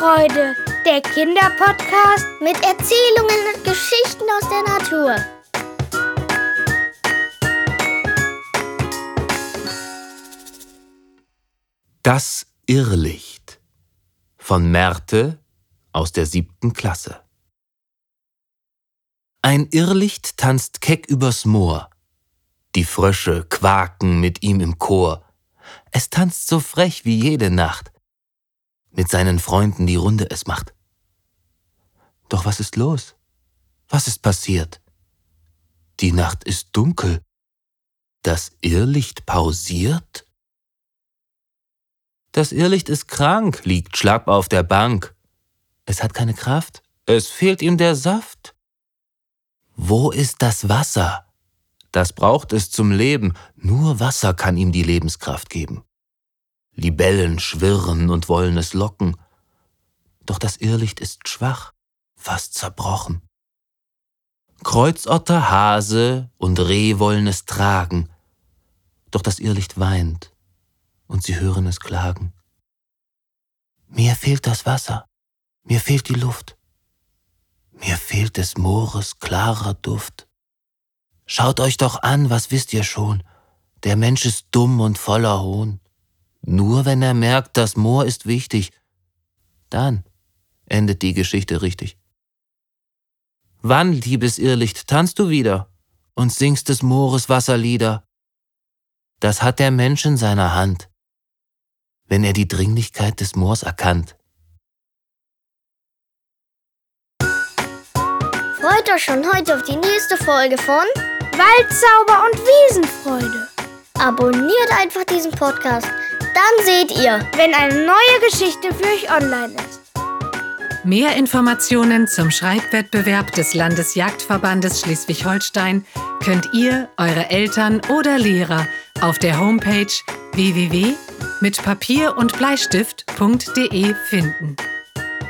Wesenfreude, der Kinderpodcast mit Erzählungen und Geschichten aus der Natur. Das Irrlicht von Märte aus der siebten Klasse. Ein Irrlicht tanzt keck übers Moor. Die Frösche quaken mit ihm im Chor. Es tanzt so frech wie jede Nacht. Mit seinen Freunden die Runde es macht. Doch was ist los? Was ist passiert? Die Nacht ist dunkel. Das Irrlicht pausiert? Das Irrlicht ist krank, liegt schlapp auf der Bank. Es hat keine Kraft, es fehlt ihm der Saft. Wo ist das Wasser? Das braucht es zum Leben, nur Wasser kann ihm die Lebenskraft geben. Libellen schwirren und wollen es locken, doch das Irrlicht ist schwach, fast zerbrochen. Kreuzotter, Hase und Reh wollen es tragen, doch das Irrlicht weint und sie hören es klagen. Mir fehlt das Wasser, mir fehlt die Luft, mir fehlt des Moores klarer Duft. Schaut euch doch an, was wisst ihr schon, der Mensch ist dumm und voller Hohn. Nur wenn er merkt, das Moor ist wichtig, dann endet die Geschichte richtig. Wann, liebes Irrlicht, tanzt du wieder und singst des Moores Wasserlieder? Das hat der Mensch in seiner Hand wenn er die Dringlichkeit des Moors erkannt. Freut euch schon heute auf die nächste Folge von Waldzauber und Wiesenfreude. Abonniert einfach diesen Podcast, dann seht ihr, wenn eine neue Geschichte für euch online ist. Mehr Informationen zum Schreibwettbewerb des Landesjagdverbandes Schleswig-Holstein könnt ihr, eure Eltern oder Lehrer auf der Homepage www.mitpapier und Bleistift.de finden.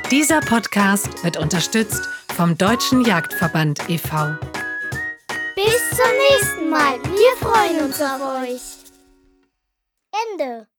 Dieser Podcast wird unterstützt vom Deutschen Jagdverband e.V. Bis zum nächsten Mal. Wir freuen uns auf euch. Ende.